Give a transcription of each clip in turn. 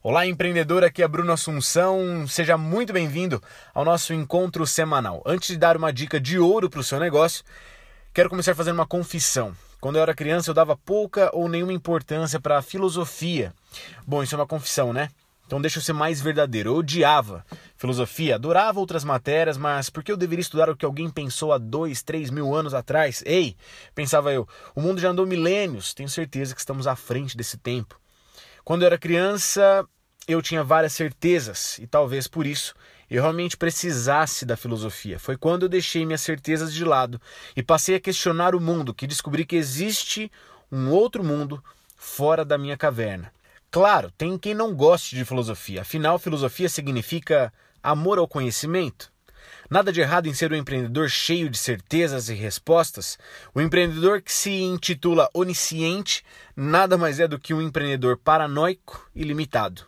Olá, empreendedor, aqui é Bruno Assunção. Seja muito bem-vindo ao nosso encontro semanal. Antes de dar uma dica de ouro para o seu negócio, quero começar fazendo uma confissão. Quando eu era criança, eu dava pouca ou nenhuma importância para a filosofia. Bom, isso é uma confissão, né? Então deixa eu ser mais verdadeiro. Eu odiava filosofia, adorava outras matérias, mas por que eu deveria estudar o que alguém pensou há dois, três mil anos atrás? Ei, pensava eu, o mundo já andou milênios, tenho certeza que estamos à frente desse tempo. Quando eu era criança, eu tinha várias certezas e talvez por isso eu realmente precisasse da filosofia. Foi quando eu deixei minhas certezas de lado e passei a questionar o mundo que descobri que existe um outro mundo fora da minha caverna. Claro, tem quem não goste de filosofia, afinal, filosofia significa amor ao conhecimento. Nada de errado em ser um empreendedor cheio de certezas e respostas. O empreendedor que se intitula onisciente nada mais é do que um empreendedor paranoico e limitado.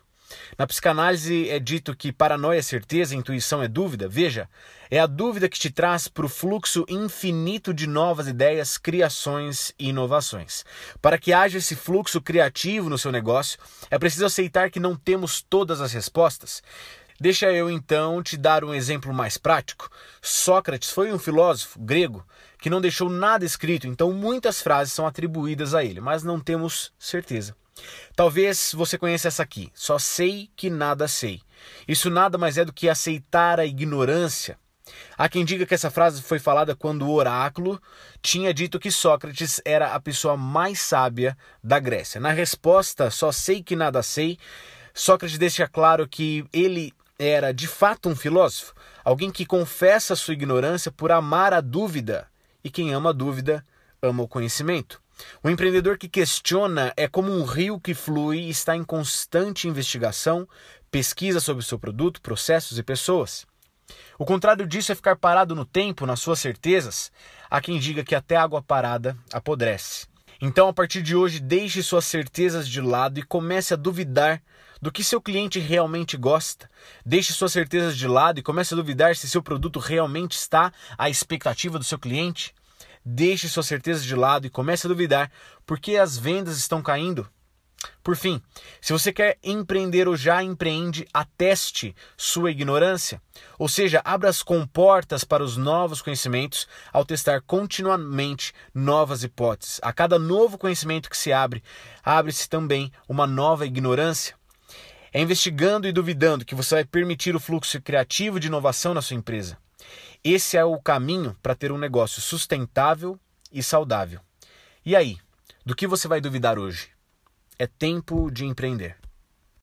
Na psicanálise é dito que paranoia é certeza, intuição é dúvida. Veja, é a dúvida que te traz para o fluxo infinito de novas ideias, criações e inovações. Para que haja esse fluxo criativo no seu negócio, é preciso aceitar que não temos todas as respostas. Deixa eu então te dar um exemplo mais prático. Sócrates foi um filósofo grego que não deixou nada escrito, então muitas frases são atribuídas a ele, mas não temos certeza. Talvez você conheça essa aqui. Só sei que nada sei. Isso nada mais é do que aceitar a ignorância. Há quem diga que essa frase foi falada quando o oráculo tinha dito que Sócrates era a pessoa mais sábia da Grécia. Na resposta, só sei que nada sei, Sócrates deixa claro que ele era de fato um filósofo, alguém que confessa sua ignorância por amar a dúvida. E quem ama a dúvida, ama o conhecimento. O empreendedor que questiona é como um rio que flui e está em constante investigação, pesquisa sobre o seu produto, processos e pessoas. O contrário disso é ficar parado no tempo, nas suas certezas. Há quem diga que até água parada apodrece. Então, a partir de hoje, deixe suas certezas de lado e comece a duvidar do que seu cliente realmente gosta. Deixe suas certezas de lado e comece a duvidar se seu produto realmente está à expectativa do seu cliente. Deixe suas certezas de lado e comece a duvidar porque as vendas estão caindo. Por fim, se você quer empreender ou já empreende, ateste sua ignorância. Ou seja, abra as comportas para os novos conhecimentos ao testar continuamente novas hipóteses. A cada novo conhecimento que se abre, abre-se também uma nova ignorância. É investigando e duvidando que você vai permitir o fluxo criativo de inovação na sua empresa. Esse é o caminho para ter um negócio sustentável e saudável. E aí, do que você vai duvidar hoje? É tempo de empreender.